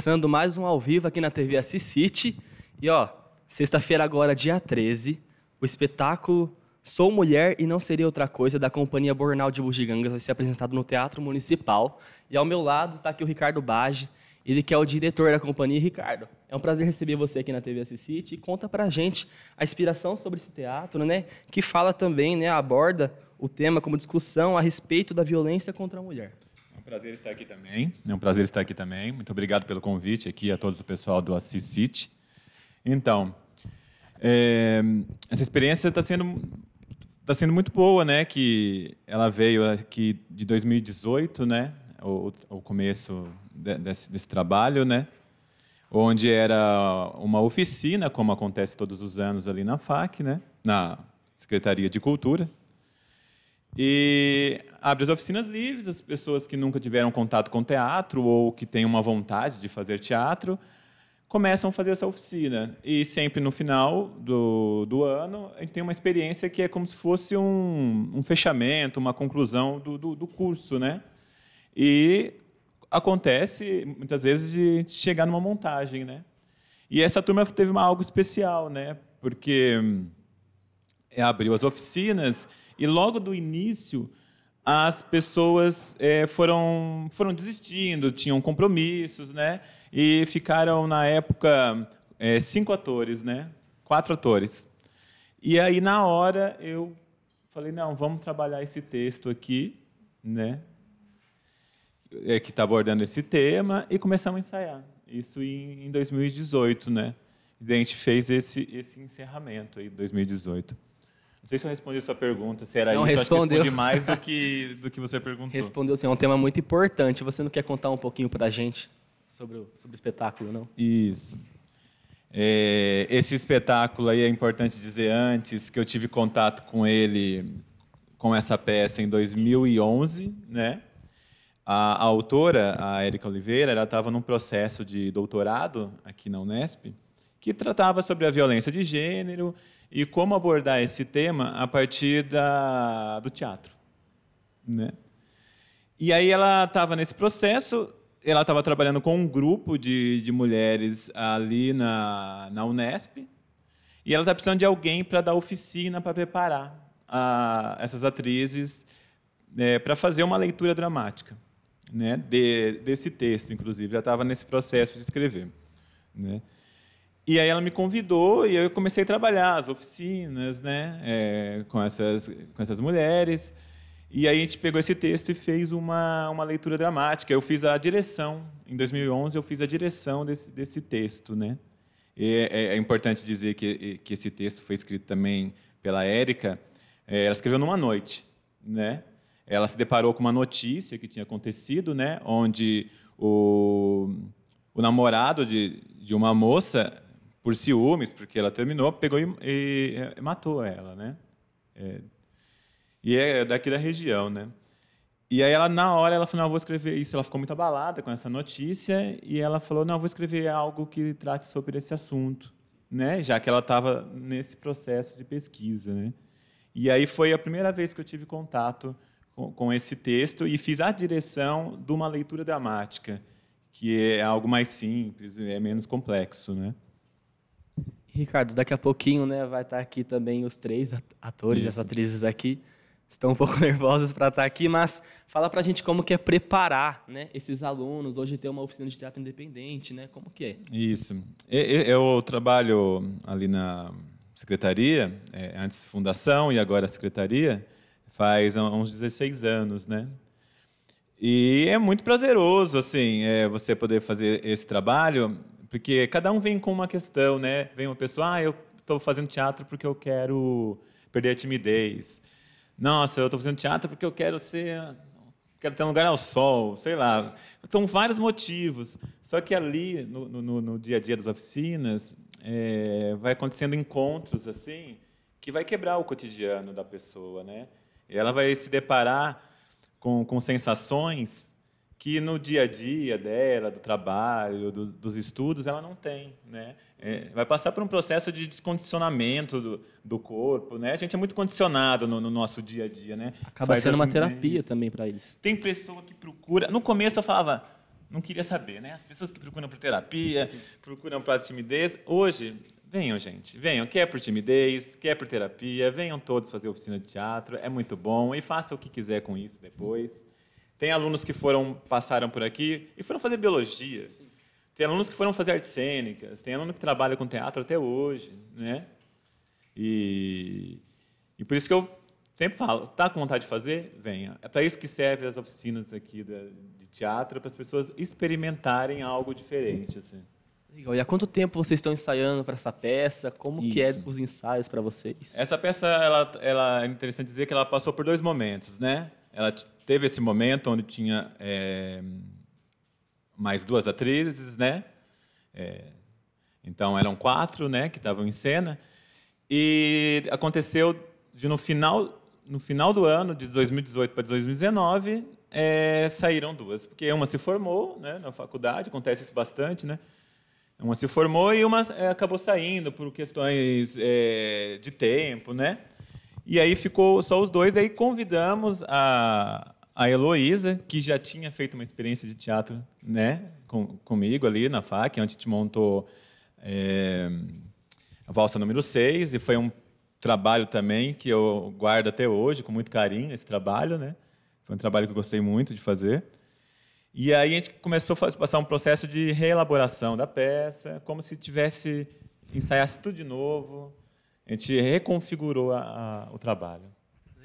começando mais um ao vivo aqui na TV Assis City. E ó, sexta-feira agora, dia 13, o espetáculo Sou Mulher e Não Seria Outra Coisa, da Companhia Bornal de Bugigangas, vai ser apresentado no Teatro Municipal. E ao meu lado está aqui o Ricardo Bage, ele que é o diretor da companhia. Ricardo, é um prazer receber você aqui na TV Assis City. E conta pra gente a inspiração sobre esse teatro, né? Que fala também, né, aborda o tema como discussão a respeito da violência contra a mulher. Um prazer estar aqui também. É um prazer estar aqui também. Muito obrigado pelo convite aqui a todos o pessoal do Assis City. Então, é, essa experiência está sendo está sendo muito boa, né? Que ela veio aqui de 2018, né? O, o começo desse, desse trabalho, né? Onde era uma oficina, como acontece todos os anos ali na FAC, né? Na Secretaria de Cultura. E abre as oficinas livres, as pessoas que nunca tiveram contato com teatro ou que têm uma vontade de fazer teatro começam a fazer essa oficina. E sempre no final do, do ano, a gente tem uma experiência que é como se fosse um, um fechamento, uma conclusão do, do, do, curso. Né? E acontece, muitas vezes, de chegar numa montagem. Né? E essa turma teve uma, algo especial, né? porque é, abriu as oficinas e logo do início as pessoas é, foram foram desistindo, tinham compromissos, né? E ficaram na época é, cinco atores, né? Quatro atores. E aí na hora eu falei não, vamos trabalhar esse texto aqui, né? É, que está abordando esse tema e começamos a ensaiar. Isso em, em 2018, né? E a gente fez esse esse encerramento aí, 2018. Não sei se eu respondi a sua pergunta, se era não, isso. Respondeu. Acho que respondi mais do que, do que você perguntou. Respondeu sim, é um tema muito importante. Você não quer contar um pouquinho para a gente sobre o, sobre o espetáculo, não? Isso. É, esse espetáculo aí é importante dizer antes que eu tive contato com ele, com essa peça em 2011, né? A, a autora, a Érica Oliveira, ela estava num processo de doutorado aqui na Unesp, que tratava sobre a violência de gênero e como abordar esse tema a partir da, do teatro. Né? E aí ela estava nesse processo, ela estava trabalhando com um grupo de, de mulheres ali na, na Unesp, e ela está precisando de alguém para dar oficina, para preparar a, essas atrizes né, para fazer uma leitura dramática né, de, desse texto, inclusive. Já estava nesse processo de escrever. Né? E aí ela me convidou e eu comecei a trabalhar as oficinas, né, é, com essas com essas mulheres. E aí a gente pegou esse texto e fez uma uma leitura dramática. Eu fiz a direção em 2011. Eu fiz a direção desse desse texto, né. É, é, importante dizer que que esse texto foi escrito também pela Érica. É, ela escreveu numa noite, né. Ela se deparou com uma notícia que tinha acontecido, né, onde o o namorado de, de uma moça por ciúmes, porque ela terminou, pegou e, e, e matou ela, né? É, e é daqui da região, né? E aí ela na hora ela falou, não, vou escrever isso. Ela ficou muito abalada com essa notícia e ela falou, não, vou escrever algo que trate sobre esse assunto, né? Já que ela estava nesse processo de pesquisa, né? E aí foi a primeira vez que eu tive contato com, com esse texto e fiz a direção de uma leitura dramática, que é algo mais simples, é menos complexo, né? Ricardo, daqui a pouquinho, né, vai estar aqui também os três atores e as atrizes aqui. Estão um pouco nervosos para estar aqui, mas fala para a gente como que é preparar, né, esses alunos hoje ter uma oficina de teatro independente, né? Como que é? Isso. Eu trabalho ali na secretaria, é, antes fundação e agora secretaria, faz uns 16 anos, né? E é muito prazeroso, assim, é, você poder fazer esse trabalho porque cada um vem com uma questão, né? Vem uma pessoa, ah, eu estou fazendo teatro porque eu quero perder a timidez. Nossa, eu estou fazendo teatro porque eu quero ser, quero ter um lugar ao sol, sei lá. Então, vários motivos. Só que ali, no, no, no dia a dia das oficinas, é, vai acontecendo encontros assim que vai quebrar o cotidiano da pessoa, né? E ela vai se deparar com, com sensações que no dia a dia dela, do trabalho, do, dos estudos, ela não tem. Né? É, vai passar por um processo de descondicionamento do, do corpo. Né? A gente é muito condicionado no, no nosso dia a dia. Né? Acaba Faz sendo uma terapia também para eles. Tem pessoa que procura. No começo eu falava, não queria saber, né? As pessoas que procuram por terapia, Sim. procuram por timidez. Hoje, venham, gente, venham. Quer por timidez, quer por terapia, venham todos fazer oficina de teatro, é muito bom. E faça o que quiser com isso depois. Tem alunos que foram passaram por aqui e foram fazer biologia. Sim. Tem alunos que foram fazer artes cênicas, tem aluno que trabalha com teatro até hoje, né? E, e por isso que eu sempre falo, tá com vontade de fazer? Venha. É para isso que servem as oficinas aqui de teatro, para as pessoas experimentarem algo diferente, assim. Legal. E há quanto tempo vocês estão ensaiando para essa peça? Como Isso. que é os ensaios para vocês? Essa peça, ela, ela é interessante dizer que ela passou por dois momentos, né? Ela teve esse momento onde tinha é, mais duas atrizes, né? É, então eram quatro, né, que estavam em cena. E aconteceu de no final no final do ano de 2018 para 2019 é, saíram duas, porque uma se formou, né, na faculdade, acontece isso bastante, né? Uma se formou e uma é, acabou saindo por questões é, de tempo, né? E aí ficou só os dois. Daí convidamos a, a Heloísa, que já tinha feito uma experiência de teatro né, com, comigo ali na FAC, onde a gente montou é, a valsa número 6, e foi um trabalho também que eu guardo até hoje, com muito carinho, esse trabalho. Né? Foi um trabalho que eu gostei muito de fazer. E aí a gente começou a passar um processo de reelaboração da peça, como se tivesse ensaiasse tudo de novo. A gente reconfigurou a, a, o trabalho.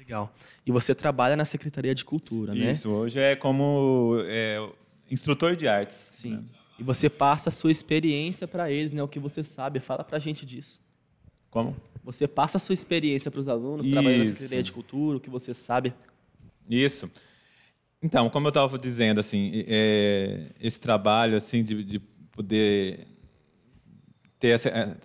Legal. E você trabalha na Secretaria de Cultura, Isso, né? Isso, hoje é como é, instrutor de artes. Sim. Né? E você passa a sua experiência para eles, né? O que você sabe. Fala para a gente disso. Como? Você passa a sua experiência para os alunos, Isso. trabalhando na Secretaria de Cultura, o que você sabe. Isso. Então, como eu estava dizendo, assim, é, esse trabalho assim de, de poder ter essa, é,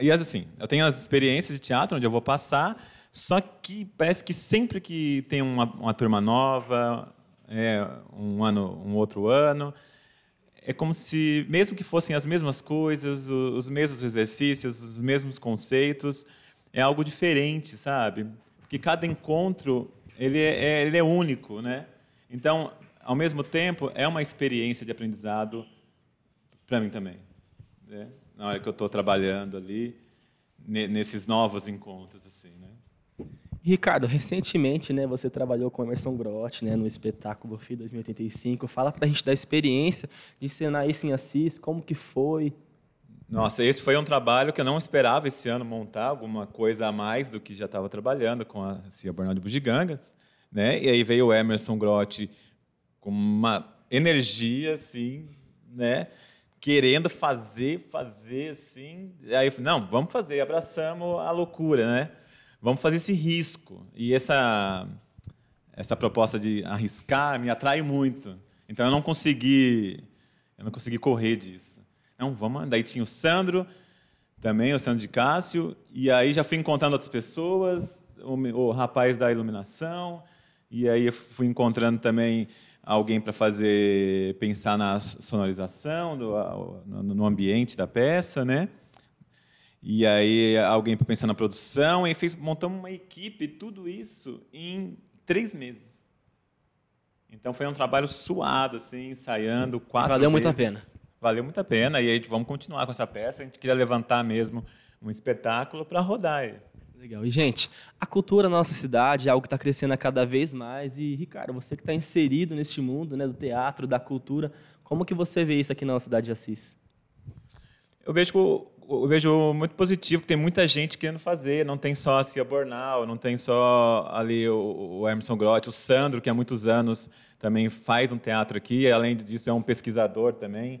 e assim, eu tenho as experiências de teatro onde eu vou passar, só que parece que sempre que tem uma, uma turma nova, é, um ano, um outro ano, é como se, mesmo que fossem as mesmas coisas, os mesmos exercícios, os mesmos conceitos, é algo diferente, sabe? Porque cada encontro ele é, é ele é único, né? Então, ao mesmo tempo, é uma experiência de aprendizado para mim também. Né? Na hora que eu estou trabalhando ali, nesses novos encontros. assim, né? Ricardo, recentemente né, você trabalhou com Emerson Grotti né, no espetáculo FI 2085. Fala para a gente da experiência de encenar isso em Assis, como que foi? Nossa, esse foi um trabalho que eu não esperava esse ano montar alguma coisa a mais do que já estava trabalhando com a Cia Bornal de Bugigangas. Né? E aí veio o Emerson Grotti com uma energia, assim, né? querendo fazer, fazer, assim. Aí eu falei, não, vamos fazer, abraçamos a loucura, né? Vamos fazer esse risco. E essa, essa proposta de arriscar me atrai muito. Então eu não consegui, eu não consegui correr disso. Não, vamos. Daí tinha o Sandro, também o Sandro de Cássio, e aí já fui encontrando outras pessoas, o, o rapaz da iluminação, e aí fui encontrando também alguém para fazer pensar na sonorização do, no ambiente da peça, né? E aí alguém para pensar na produção e fez montamos uma equipe tudo isso em três meses. Então foi um trabalho suado assim, ensaiando quatro. Valeu vezes. muito a pena. Valeu muito a pena e aí vamos continuar com essa peça. A gente queria levantar mesmo um espetáculo para rodar. Legal. E, gente, a cultura na nossa cidade é algo que está crescendo cada vez mais. E, Ricardo, você que está inserido neste mundo né, do teatro, da cultura, como que você vê isso aqui na cidade de Assis? Eu vejo, eu vejo muito positivo, que tem muita gente querendo fazer. Não tem só a Cia Bornal, não tem só ali o, o Emerson Grotti, o Sandro, que há muitos anos também faz um teatro aqui. Além disso, é um pesquisador também.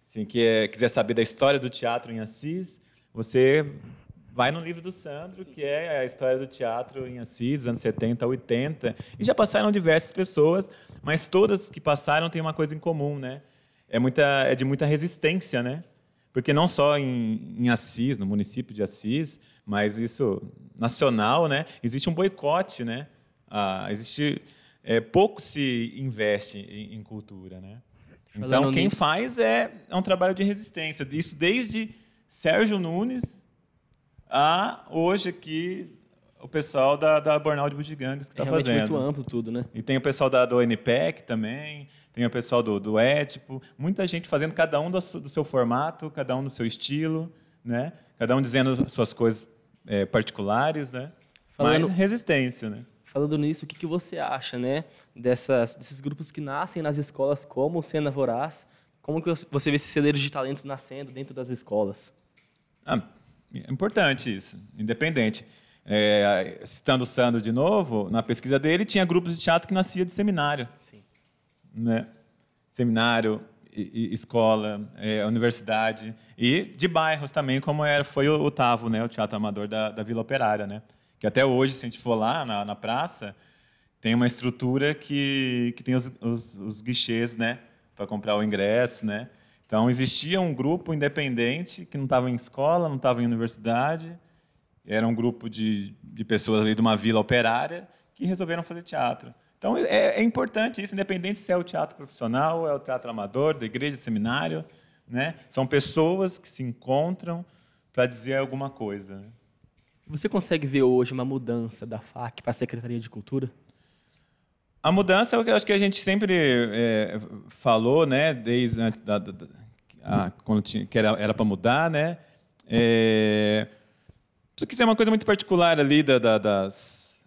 Assim, que é, quiser saber da história do teatro em Assis, você vai no livro do Sandro, Sim. que é a história do teatro em Assis, anos 70, 80. E já passaram diversas pessoas, mas todas que passaram têm uma coisa em comum, né? É, muita, é de muita resistência, né? Porque não só em, em Assis, no município de Assis, mas isso nacional, né? Existe um boicote, né? Ah, existe é, pouco se investe em, em cultura, né? Então quem nisso. faz é, é um trabalho de resistência. Isso desde Sérgio Nunes a hoje aqui o pessoal da, da Bornal de Bugigangas que está É realmente fazendo. muito amplo tudo, né? E tem o pessoal da, do NPEC também, tem o pessoal do, do Étipo, muita gente fazendo cada um do, do seu formato, cada um do seu estilo, né? cada um dizendo suas coisas é, particulares, né? Falando- Mas resistência, né? Falando nisso, o que, que você acha, né, dessas, desses grupos que nascem nas escolas como o Cena Voraz? Como que você vê esses celeiros de talentos nascendo dentro das escolas? Ah, é importante isso, independente. É, citando o Sandro de novo, na pesquisa dele tinha grupos de teatro que nascia de seminário. Sim. né? Seminário, e- e- escola, é, universidade e de bairros também, como era, foi o, o Tavo, né? O Teatro Amador da, da Vila Operária, né? Que até hoje, se a gente for lá na, na praça, tem uma estrutura que, que tem os, os, os guichês, né? Para comprar o ingresso, né? Então existia um grupo independente que não estava em escola, não estava em universidade, era um grupo de, de pessoas ali de uma vila operária que resolveram fazer teatro. Então é, é importante isso, independente se é o teatro profissional, é o teatro amador, da igreja, seminário, né? São pessoas que se encontram para dizer alguma coisa. né? Você consegue ver hoje uma mudança da FAC para a Secretaria de Cultura? A mudança é o que eu acho que a gente sempre é, falou, né? Desde antes da, da- da- a- quando tinha, que era para mudar, né? É, isso aqui é uma coisa muito particular ali da, da, das,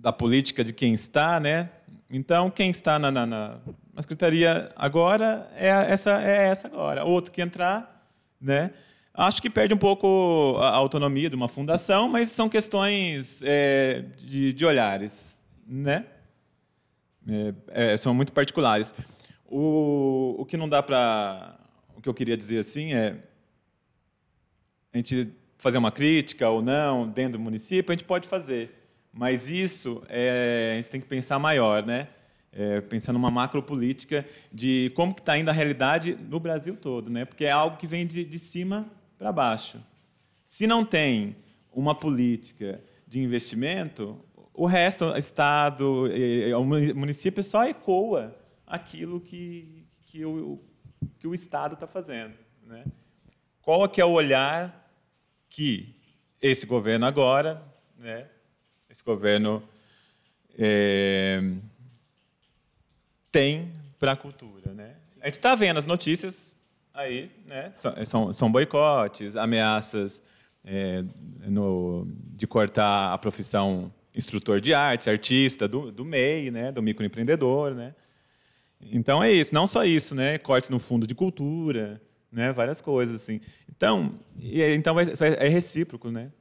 da política de quem está, né? Então, quem está na, na, na, na secretaria agora é essa, é essa agora. Outro que entrar, né? Acho que perde um pouco a autonomia de uma fundação, mas são questões é, de, de olhares, né? É, é, são muito particulares. O, o que não dá para. O que eu queria dizer assim é. A gente fazer uma crítica ou não dentro do município, a gente pode fazer. Mas isso é, a gente tem que pensar maior, né? É, pensar numa macropolítica de como está indo a realidade no Brasil todo, né? Porque é algo que vem de, de cima para baixo. Se não tem uma política de investimento, o resto, Estado, o muni- município só ecoa aquilo que, que, o, que o Estado está fazendo. Né? Qual é que é o olhar que esse governo agora, né, esse governo eh, tem para a cultura? Né? A gente está vendo as notícias aí, né? São, são boicotes, ameaças é, no, de cortar a profissão instrutor de arte, artista do, do MEI, né? do microempreendedor. Né? Então é isso, não só isso, né? cortes no fundo de cultura, né? várias coisas assim. Então, e, então vai- é recíproco. Né?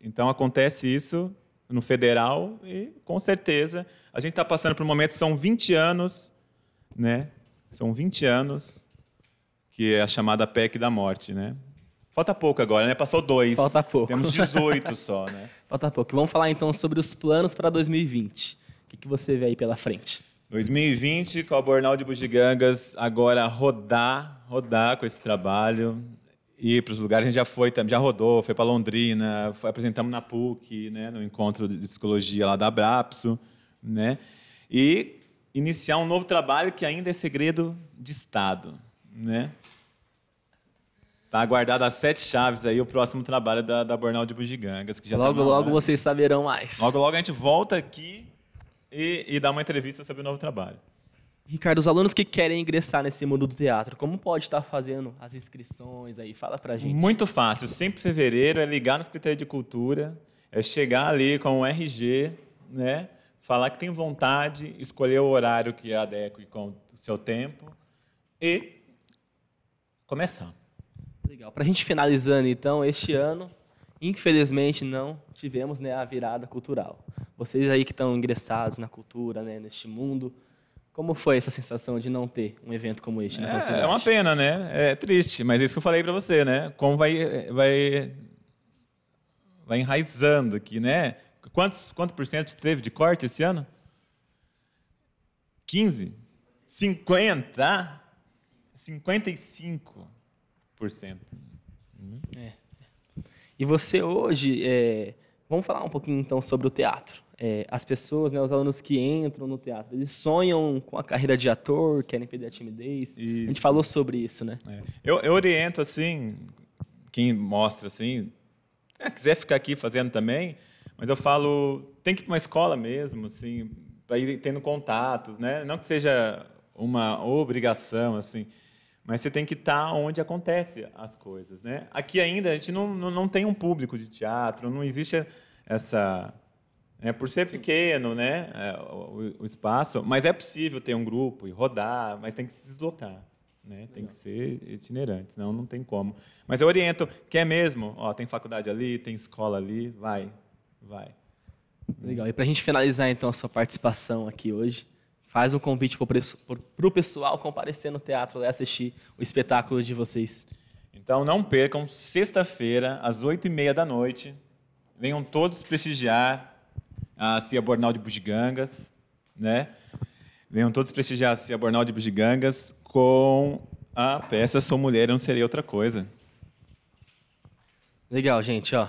Então acontece isso no federal e, com certeza, a gente está passando por um momento, são 20 anos, né? são 20 anos que é a chamada PEC da morte, né? Falta pouco agora, né? Passou dois. Falta pouco. Temos 18 só, né? Falta pouco. Vamos falar então sobre os planos para 2020. O que, que você vê aí pela frente? 2020, com a Bornal de Bugigangas, agora rodar, rodar com esse trabalho, ir para os lugares. A gente já foi, já rodou, foi para Londrina, foi, apresentamos na PUC, né, no encontro de psicologia lá da Abrapso, né? E iniciar um novo trabalho que ainda é segredo de Estado, né? Tá aguardado as sete chaves aí o próximo trabalho da, da Bornal de Bugigangas, que já tá logo, na logo vocês saberão mais. Logo, logo a gente volta aqui e, e dá uma entrevista sobre o novo trabalho. Ricardo, os alunos que querem ingressar nesse mundo do teatro, como pode estar fazendo as inscrições aí? Fala pra gente. Muito fácil. Sempre em fevereiro é ligar na Secretaria de Cultura, é chegar ali com o RG, né? falar que tem vontade, escolher o horário que adequa com o seu tempo e começar. Legal. Pra gente finalizando então, este ano, infelizmente não tivemos né, a virada cultural. Vocês aí que estão ingressados na cultura, né, neste mundo, como foi essa sensação de não ter um evento como este nessa cidade? É, é uma pena, né? É triste, mas é isso que eu falei para você, né? Como vai, vai, vai enraizando aqui, né? Quantos, quanto por cento teve de corte esse ano? 15? 50? 55%. E você hoje, é, vamos falar um pouquinho então sobre o teatro. É, as pessoas, né, os alunos que entram no teatro, eles sonham com a carreira de ator, querem perder a timidez. A gente Isso. falou sobre isso, né? É. Eu, eu oriento assim, quem mostra assim, é, quiser ficar aqui fazendo também, Mas eu falo, tem que ir para uma escola mesmo, assim, para ir tendo contatos, né? Não que seja uma obrigação, assim, mas você tem que estar tá onde acontece as coisas, né? Aqui ainda a gente não, não, não tem um público de teatro, não existe essa é por ser Sim. pequeno, né, é, o, o, espaço, mas é possível ter um grupo e rodar, mas tem que se deslocar, né? Tem que ser itinerante, senão não tem como. Mas eu oriento, quer mesmo? Ó, tem faculdade ali, tem escola ali, vai, vai. Legal. E para a gente finalizar então a sua participação aqui hoje, faz um convite para o pessoal comparecer no teatro e assistir o espetáculo de vocês. Então não percam, sexta-feira, às oito e meia da noite, venham todos prestigiar a Cia Bornal de Bugigangas, né? Venham todos prestigiar a Cia Bornal de Bugigangas com a peça Sou Mulher, Não Serei Outra Coisa. Legal, gente, ó.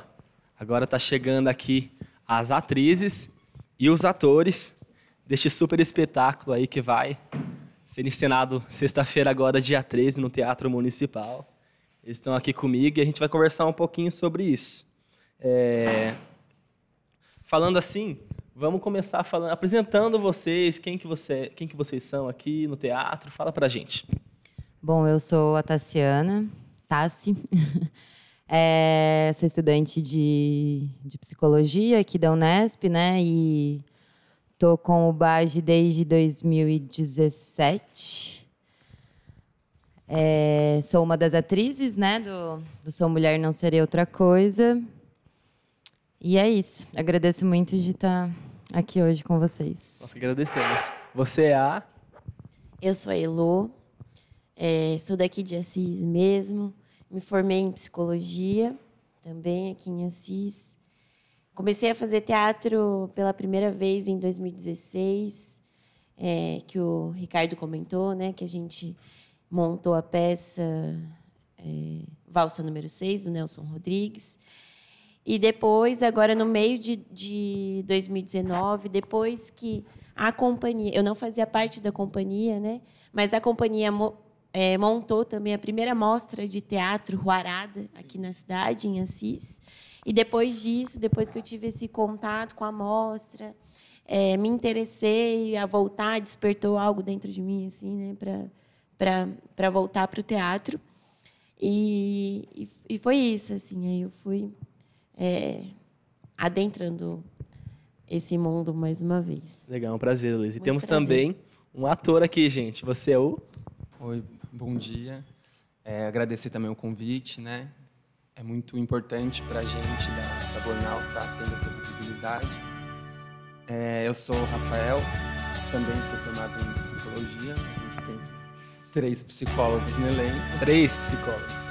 Agora está chegando aqui as atrizes e os atores deste super espetáculo aí que vai ser encenado sexta-feira agora, dia 13, no Teatro Municipal. Eles estão aqui comigo e a gente vai conversar um pouquinho sobre isso. É... Falando assim, vamos começar falando, apresentando vocês, quem que, você, quem que vocês são aqui no teatro. Fala pra gente. Bom, eu sou a Tassiana, Tassi. É, sou estudante de, de psicologia aqui da Unesp, né? E tô com o BAGE desde 2017. É, sou uma das atrizes, né? Do, do Sou Mulher Não Seria Outra Coisa. E é isso. Agradeço muito de estar aqui hoje com vocês. Nós agradecemos. Você é a? Eu sou a Elo. É, sou daqui de Assis mesmo. Me formei em psicologia, também aqui em Assis. Comecei a fazer teatro pela primeira vez em 2016, é, que o Ricardo comentou, né, que a gente montou a peça é, Valsa número 6, do Nelson Rodrigues. E depois, agora no meio de, de 2019, depois que a companhia, eu não fazia parte da companhia, né? Mas a companhia é, montou também a primeira mostra de teatro Ruarada aqui na cidade, em Assis. E depois disso, depois que eu tive esse contato com a mostra, é, me interessei a voltar, despertou algo dentro de mim, assim, né, para voltar para o teatro. E, e, e, foi isso, assim, aí eu fui é, adentrando esse mundo mais uma vez. Legal, um prazer, Luiz. E temos prazer. também um ator aqui, gente. Você é o? Oi, bom dia. É, agradecer também o convite, né? É muito importante para a gente da, da Bornal estar tá tendo essa visibilidade. É, eu sou o Rafael, também sou formado em psicologia. A gente tem três psicólogos no elenco. Três psicólogos.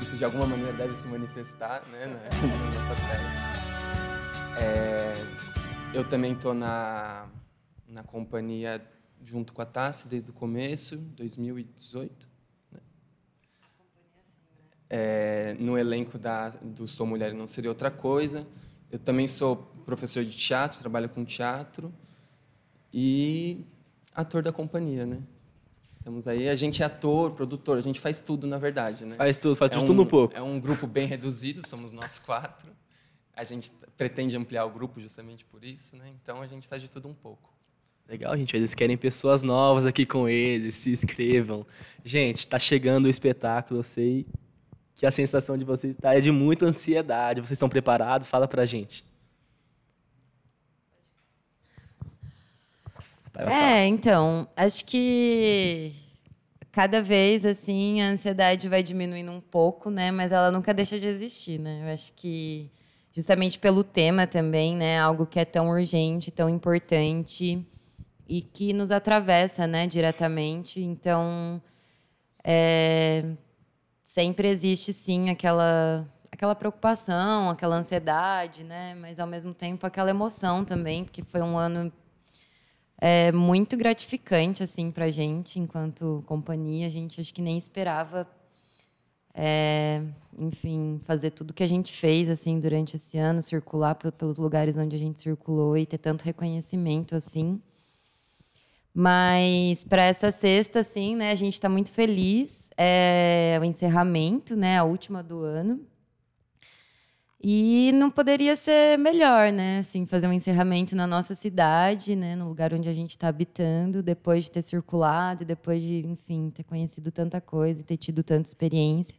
Isso de alguma maneira deve se manifestar né, na, na nossa tese. É, eu também estou na, na companhia junto com a Tassi desde o começo, 2018. Né? É, no elenco da, do Sou Mulher Não Seria Outra Coisa. Eu também sou professor de teatro, trabalho com teatro e ator da companhia, né? Estamos aí, a gente é ator, produtor, a gente faz tudo, na verdade, né? Faz tudo, faz é tudo um, um pouco. É um grupo bem reduzido, somos nós quatro. A gente pretende ampliar o grupo justamente por isso, né? Então a gente faz de tudo um pouco. Legal, gente. Eles querem pessoas novas aqui com eles, se inscrevam. Gente, está chegando o espetáculo, eu sei que a sensação de vocês está é de muita ansiedade. Vocês estão preparados? Fala pra gente. É, então, acho que cada vez assim a ansiedade vai diminuindo um pouco, né? Mas ela nunca deixa de existir, né? Eu acho que justamente pelo tema também, né? Algo que é tão urgente, tão importante e que nos atravessa né, diretamente. Então, é, sempre existe, sim, aquela, aquela preocupação, aquela ansiedade, né? mas, ao mesmo tempo, aquela emoção também, porque foi um ano é, muito gratificante assim, para a gente, enquanto companhia. A gente acho que nem esperava é, enfim, fazer tudo que a gente fez assim durante esse ano, circular pelos lugares onde a gente circulou e ter tanto reconhecimento assim. Mas para essa sexta, sim, né, a gente está muito feliz. É o encerramento, né, a última do ano. E não poderia ser melhor, né? Assim, fazer um encerramento na nossa cidade, né? No lugar onde a gente está habitando, depois de ter circulado, depois de, enfim, ter conhecido tanta coisa e ter tido tanta experiência.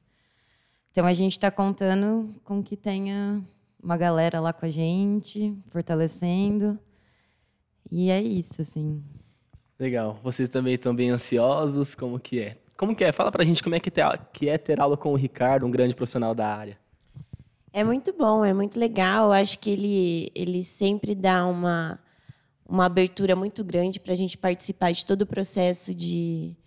Então a gente está contando com que tenha uma galera lá com a gente, fortalecendo. E é isso, assim. Legal. Vocês também estão bem ansiosos? Como que é? Como que é? Fala pra gente como é que, que é ter aula com o Ricardo, um grande profissional da área. É muito bom, é muito legal. Eu acho que ele, ele sempre dá uma, uma abertura muito grande para a gente participar de todo o processo de,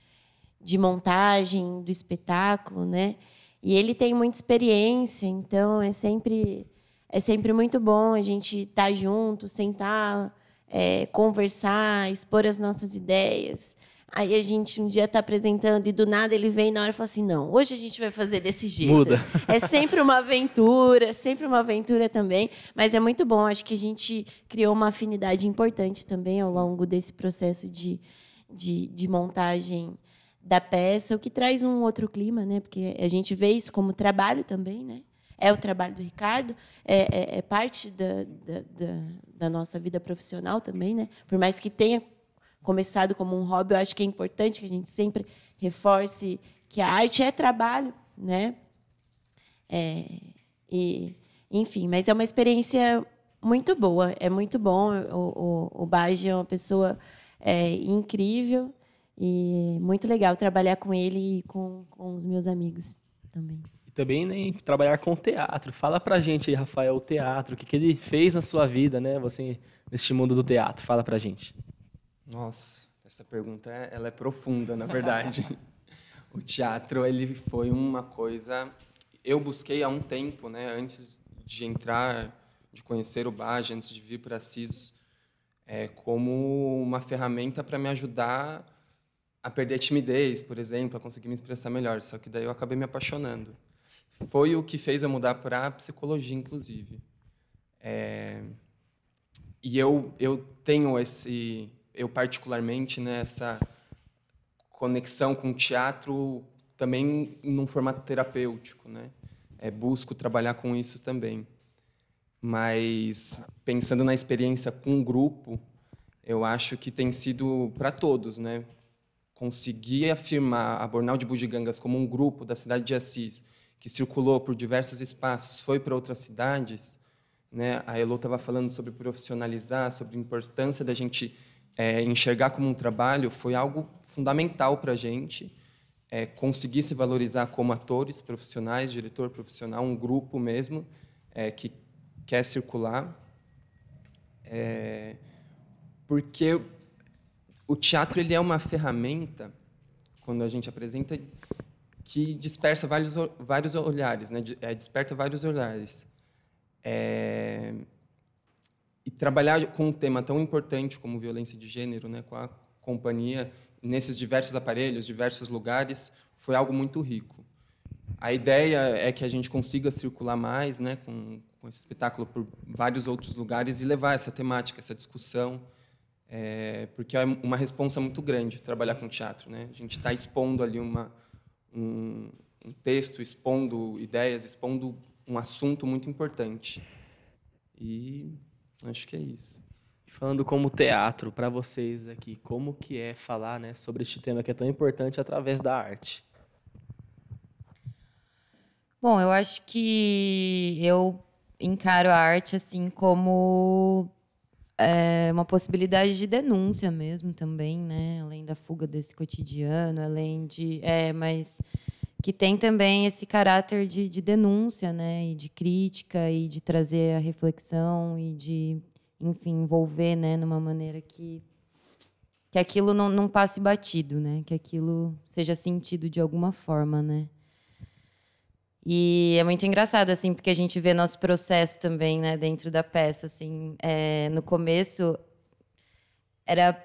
de montagem do espetáculo, né? E ele tem muita experiência, então é sempre é sempre muito bom a gente estar tá junto, sentar, é, conversar, expor as nossas ideias. Aí a gente um dia está apresentando e do nada ele vem na hora e fala assim: não, hoje a gente vai fazer desse jeito. Muda. É sempre uma aventura, sempre uma aventura também. Mas é muito bom. Acho que a gente criou uma afinidade importante também ao longo desse processo de, de, de montagem da peça, o que traz um outro clima, né? Porque a gente vê isso como trabalho também, né? É o trabalho do Ricardo, é, é, é parte da, da, da, nossa vida profissional também, né? Por mais que tenha começado como um hobby, eu acho que é importante que a gente sempre reforce que a arte é trabalho, né? É, e, enfim, mas é uma experiência muito boa, é muito bom. O, o, o Baji é uma pessoa é, incrível e muito legal trabalhar com ele e com, com os meus amigos também. Também né, trabalhar com teatro. Fala pra gente aí, Rafael, o teatro, o que, que ele fez na sua vida, né? Você neste mundo do teatro. Fala pra gente. Nossa, essa pergunta ela é profunda, na verdade. o teatro ele foi uma coisa eu busquei há um tempo, né, antes de entrar, de conhecer o Baja, antes de vir para Assis, é, como uma ferramenta para me ajudar a perder a timidez, por exemplo, a conseguir me expressar melhor. Só que daí eu acabei me apaixonando. Foi o que fez eu mudar para psicologia, inclusive. É... E eu eu tenho esse eu particularmente né, conexão com o teatro também num formato terapêutico, né? É, busco trabalhar com isso também. Mas pensando na experiência com o grupo, eu acho que tem sido para todos, né? Conseguir afirmar a Bornal de Bugigangas como um grupo da cidade de Assis, que circulou por diversos espaços, foi para outras cidades, né? A Elo estava falando sobre profissionalizar, sobre a importância da gente é, enxergar como um trabalho foi algo fundamental para a gente. É, conseguir se valorizar como atores profissionais, diretor profissional, um grupo mesmo é, que quer circular. É, porque o teatro ele é uma ferramenta, quando a gente apresenta, que dispersa vários, vários olhares, né? É, desperta vários olhares. É, e trabalhar com um tema tão importante como violência de gênero, né, com a companhia nesses diversos aparelhos, diversos lugares, foi algo muito rico. A ideia é que a gente consiga circular mais, né, com, com esse espetáculo por vários outros lugares e levar essa temática, essa discussão, é, porque é uma responsa muito grande trabalhar com teatro, né? A gente está expondo ali uma um, um texto, expondo ideias, expondo um assunto muito importante. E Acho que é isso. Falando como teatro para vocês aqui, como que é falar, né, sobre este tema que é tão importante através da arte? Bom, eu acho que eu encaro a arte assim como é, uma possibilidade de denúncia mesmo também, né? Além da fuga desse cotidiano, além de, é, mas que tem também esse caráter de, de denúncia, né, e de crítica e de trazer a reflexão e de, enfim, envolver, né, numa maneira que que aquilo não, não passe batido, né, que aquilo seja sentido de alguma forma, né. E é muito engraçado, assim, porque a gente vê nosso processo também, né, dentro da peça, assim, é, no começo era,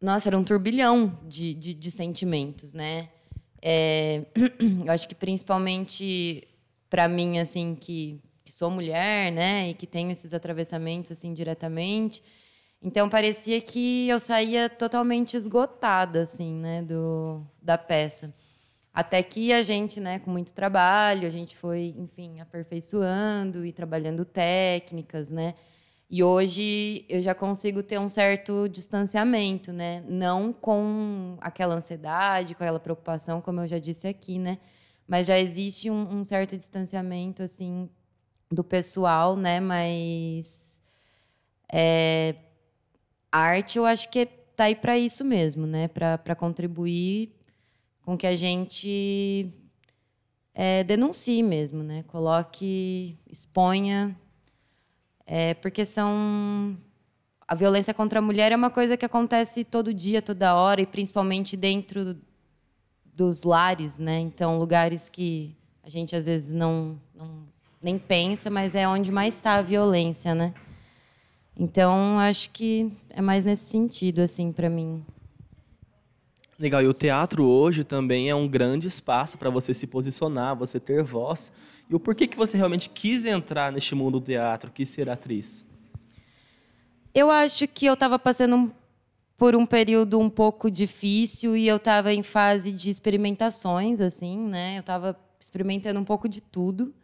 nossa, era um turbilhão de, de, de sentimentos, né, é, eu acho que principalmente para mim, assim, que, que, sou mulher, né, e que tenho esses atravessamentos assim diretamente, então parecia que eu saía totalmente esgotada, assim, né, do, da peça. Até que a gente, né, com muito trabalho, a gente foi, enfim, aperfeiçoando e trabalhando técnicas, né? E hoje eu já consigo ter um certo distanciamento, né? Não com aquela ansiedade, com aquela preocupação, como eu já disse aqui, né? Mas já existe um, um certo distanciamento, assim, do pessoal, né? Mas é, a arte, eu acho que tá aí para isso mesmo, né? Para contribuir com que a gente é, denuncie mesmo, né? Coloque, exponha é, porque são. A violência contra a mulher é uma coisa que acontece todo dia, toda hora, e principalmente dentro dos lares, né? Então, lugares que a gente às vezes não, não nem pensa, mas é onde mais está a violência, né? Então, acho que é mais nesse sentido, assim, para mim. Legal. E o teatro hoje também é um grande espaço para você se posicionar, você ter voz. E o porquê que você realmente quis entrar neste mundo do teatro, quis ser atriz? Eu acho que eu estava passando por um período um pouco difícil e eu estava em fase de experimentações, assim, né? Eu estava experimentando um pouco de tudo.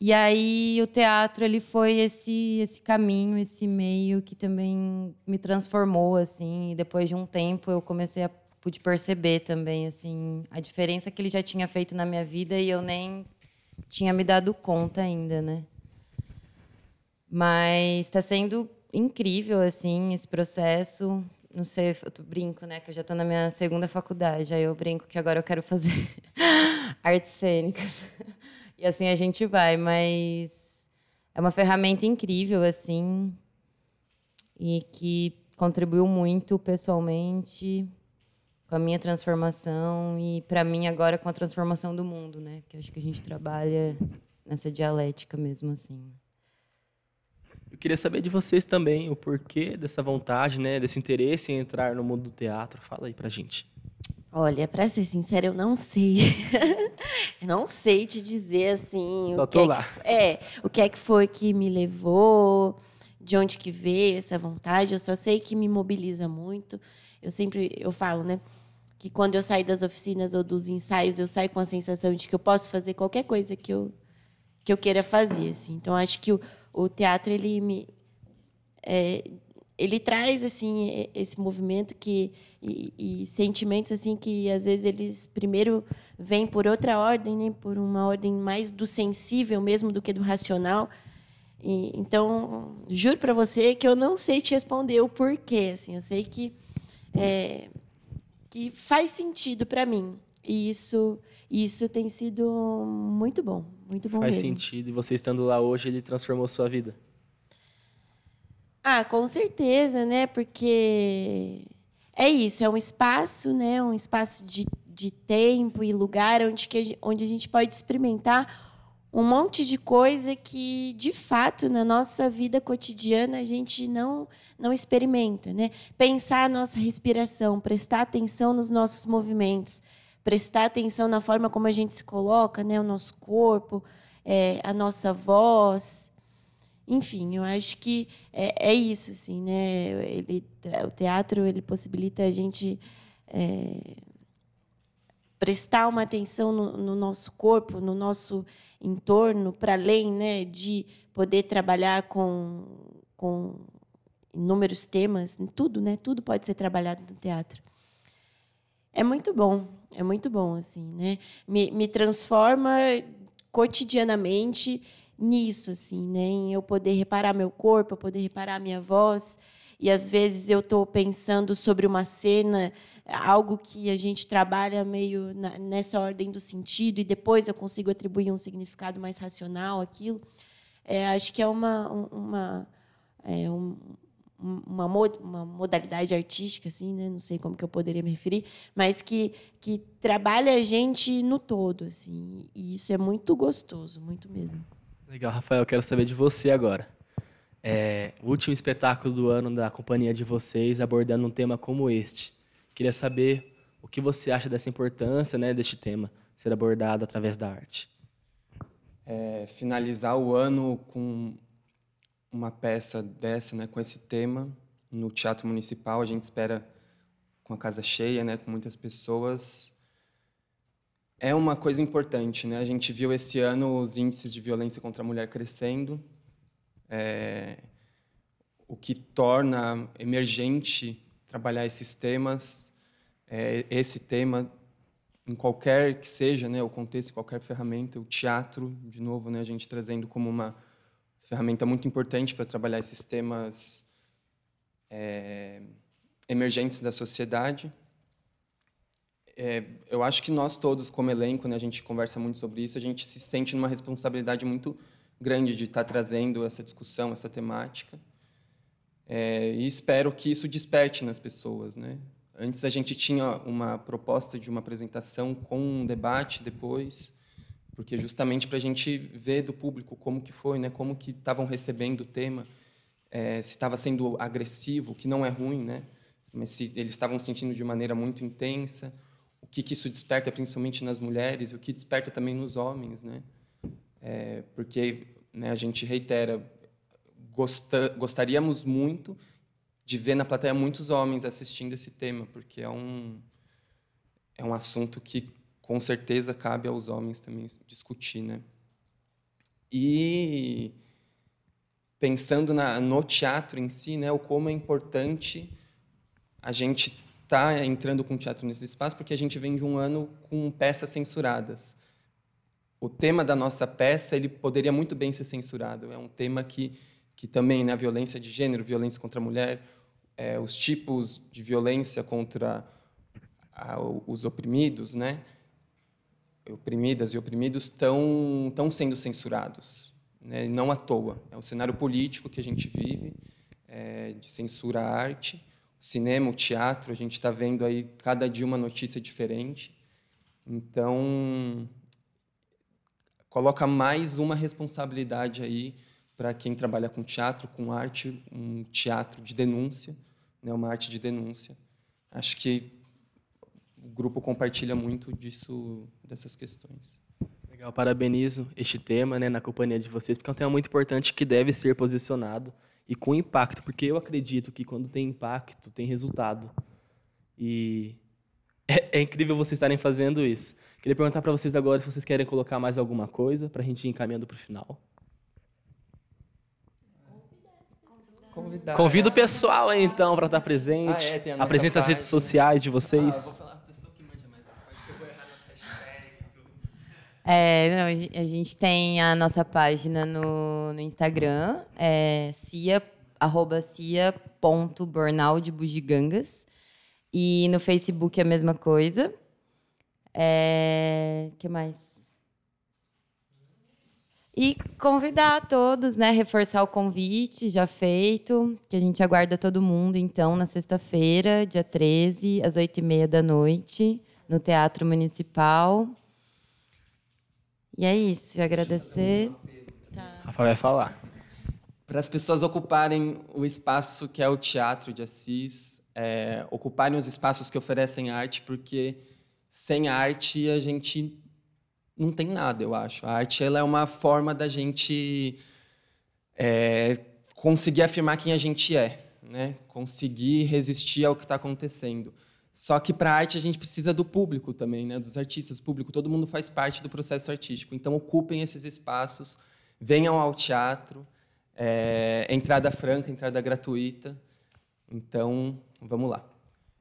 E aí o teatro ele foi esse esse caminho, esse meio que também me transformou assim. E depois de um tempo eu comecei a pude perceber também assim a diferença que ele já tinha feito na minha vida e eu nem tinha me dado conta ainda, né? Mas está sendo incrível, assim, esse processo. Não sei, eu brinco, né? Que eu já estou na minha segunda faculdade. Aí eu brinco que agora eu quero fazer artes cênicas. E assim a gente vai, mas é uma ferramenta incrível, assim, e que contribuiu muito pessoalmente com a minha transformação e para mim agora com a transformação do mundo, né? Porque acho que a gente trabalha nessa dialética mesmo assim. Eu queria saber de vocês também o porquê dessa vontade, né, desse interesse em entrar no mundo do teatro. Fala aí pra gente. Olha, para ser sincera, eu não sei. eu não sei te dizer assim. Só o tô que lá. É, que, é, o que é que foi que me levou, de onde que veio essa vontade. Eu só sei que me mobiliza muito. Eu sempre eu falo, né? Que quando eu saio das oficinas ou dos ensaios, eu saio com a sensação de que eu posso fazer qualquer coisa que eu, que eu queira fazer. Assim. Então, acho que o, o teatro ele me é, ele traz assim esse movimento que e, e, sentimentos assim que às vezes eles primeiro vêm por outra ordem, né? por uma ordem mais do sensível mesmo do que do racional. E, então, juro para você que eu não sei te responder o porquê. Assim, eu sei que é, que faz sentido para mim. E isso, isso tem sido muito bom, muito bom faz mesmo. Faz sentido. E você estando lá hoje, ele transformou sua vida? Ah, com certeza, né? Porque é isso, é um espaço, né? Um espaço de, de tempo e lugar onde, que, onde a gente pode experimentar um monte de coisa que, de fato, na nossa vida cotidiana a gente não não experimenta, né? Pensar a nossa respiração, prestar atenção nos nossos movimentos, prestar atenção na forma como a gente se coloca, né? O nosso corpo, é, a nossa voz, enfim, eu acho que é, é isso, assim, né? Ele, o teatro ele possibilita a gente é, prestar uma atenção no, no, nosso corpo, no nosso entorno, para além né, de poder trabalhar com, com inúmeros temas, tudo, né? Tudo pode ser trabalhado no teatro. É muito bom, é muito bom, assim, né? Me, me transforma cotidianamente nisso, assim, né? Em eu poder reparar meu corpo, eu poder reparar minha voz. E às vezes eu estou pensando sobre uma cena algo que a gente trabalha meio na, nessa ordem do sentido e depois eu consigo atribuir um significado mais racional àquilo. É, acho que é uma, uma, é um, uma, uma modalidade artística, assim, né? não sei como que eu poderia me referir, mas que, que trabalha a gente no todo. Assim, e isso é muito gostoso, muito mesmo. Legal, Rafael, quero saber de você agora. É, último espetáculo do ano da companhia de vocês abordando um tema como este. Queria saber o que você acha dessa importância né, deste tema ser abordado através da arte. É, finalizar o ano com uma peça dessa, né, com esse tema, no Teatro Municipal, a gente espera com a casa cheia, né, com muitas pessoas. é uma coisa importante, né? A gente viu esse ano os índices de violência contra a mulher crescendo, é, o que torna emergente trabalhar esses temas, é, esse tema em qualquer que seja, né, o contexto, qualquer ferramenta, o teatro, de novo, né, a gente trazendo como uma ferramenta muito importante para trabalhar esses temas é, emergentes da sociedade. É, eu acho que nós todos, como elenco, né, a gente conversa muito sobre isso, a gente se sente numa responsabilidade muito grande de estar trazendo essa discussão, essa temática. É, e espero que isso desperte nas pessoas, né? Antes a gente tinha uma proposta de uma apresentação com um debate depois, porque justamente para a gente ver do público como que foi, né? Como que estavam recebendo o tema, é, se estava sendo agressivo, que não é ruim, né? Mas se eles estavam sentindo de maneira muito intensa, o que, que isso desperta principalmente nas mulheres, o que desperta também nos homens, né? É, porque né, a gente reitera, gosta, gostaríamos muito de ver na plateia muitos homens assistindo esse tema, porque é um, é um assunto que com certeza cabe aos homens também discutir. Né? E pensando na, no teatro em si, né, o como é importante a gente estar tá entrando com o teatro nesse espaço, porque a gente vem de um ano com peças censuradas o tema da nossa peça ele poderia muito bem ser censurado. É um tema que, que também, né, violência de gênero, violência contra a mulher, é, os tipos de violência contra a, os oprimidos, né, oprimidas e oprimidos, estão, estão sendo censurados. Né, não à toa. É o cenário político que a gente vive, é, de censura à arte. O cinema, o teatro, a gente está vendo aí cada dia uma notícia diferente. Então, coloca mais uma responsabilidade aí para quem trabalha com teatro, com arte, um teatro de denúncia, né, uma arte de denúncia. Acho que o grupo compartilha muito disso, dessas questões. Legal, parabenizo este tema né, na companhia de vocês, porque é um tema muito importante que deve ser posicionado e com impacto, porque eu acredito que quando tem impacto, tem resultado. E é, é incrível vocês estarem fazendo isso. Queria perguntar para vocês agora se vocês querem colocar mais alguma coisa para a gente ir encaminhando para o final. Convidar. Convido o pessoal aí, então, para estar presente. Ah, é, Apresenta as redes sociais de vocês. Ah, vou falar a pessoa que manja mais parte, eu vou errar nas hashtags e tudo. É, não, a gente tem a nossa página no, no Instagram, é cia, arroba cia.bornal de bugigangas. E no Facebook é a mesma coisa. É... que mais? E convidar todos, né? Reforçar o convite já feito, que a gente aguarda todo mundo, então, na sexta-feira, dia 13, às 8h30 da noite, no Teatro Municipal. E é isso, agradecer. Tá. Rafa vai falar. Para as pessoas ocuparem o espaço que é o Teatro de Assis, é, ocuparem os espaços que oferecem arte, porque sem arte a gente não tem nada, eu acho. A arte ela é uma forma da gente é, conseguir afirmar quem a gente é, né? conseguir resistir ao que está acontecendo. Só que para a arte a gente precisa do público também, né? dos artistas, público. Todo mundo faz parte do processo artístico. Então ocupem esses espaços, venham ao teatro, é, entrada franca, entrada gratuita. Então Vamos lá.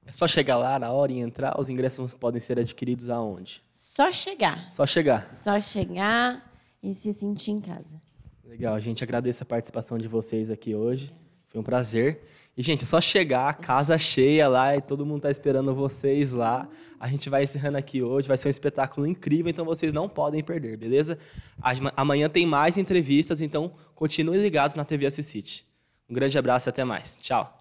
É só chegar lá na hora e entrar? Os ingressos podem ser adquiridos aonde? Só chegar. Só chegar. Só chegar e se sentir em casa. Legal, a gente agradece a participação de vocês aqui hoje. Foi um prazer. E, gente, é só chegar, casa cheia lá e todo mundo está esperando vocês lá. A gente vai encerrando aqui hoje, vai ser um espetáculo incrível, então vocês não podem perder, beleza? Amanhã tem mais entrevistas, então continuem ligados na TV Assisite. Um grande abraço e até mais. Tchau.